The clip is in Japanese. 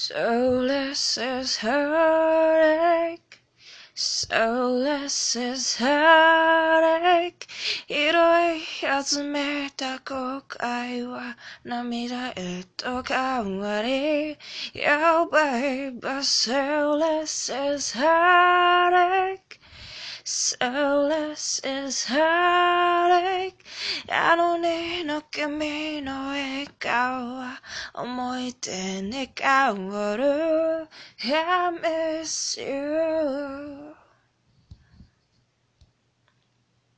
Soulless is heartache, soulless is heartache 拾い集めた後悔は涙へと変わり Yo baby soulless is heartache Soulless is heartache あの日の君の笑顔は思い出に変わる I miss you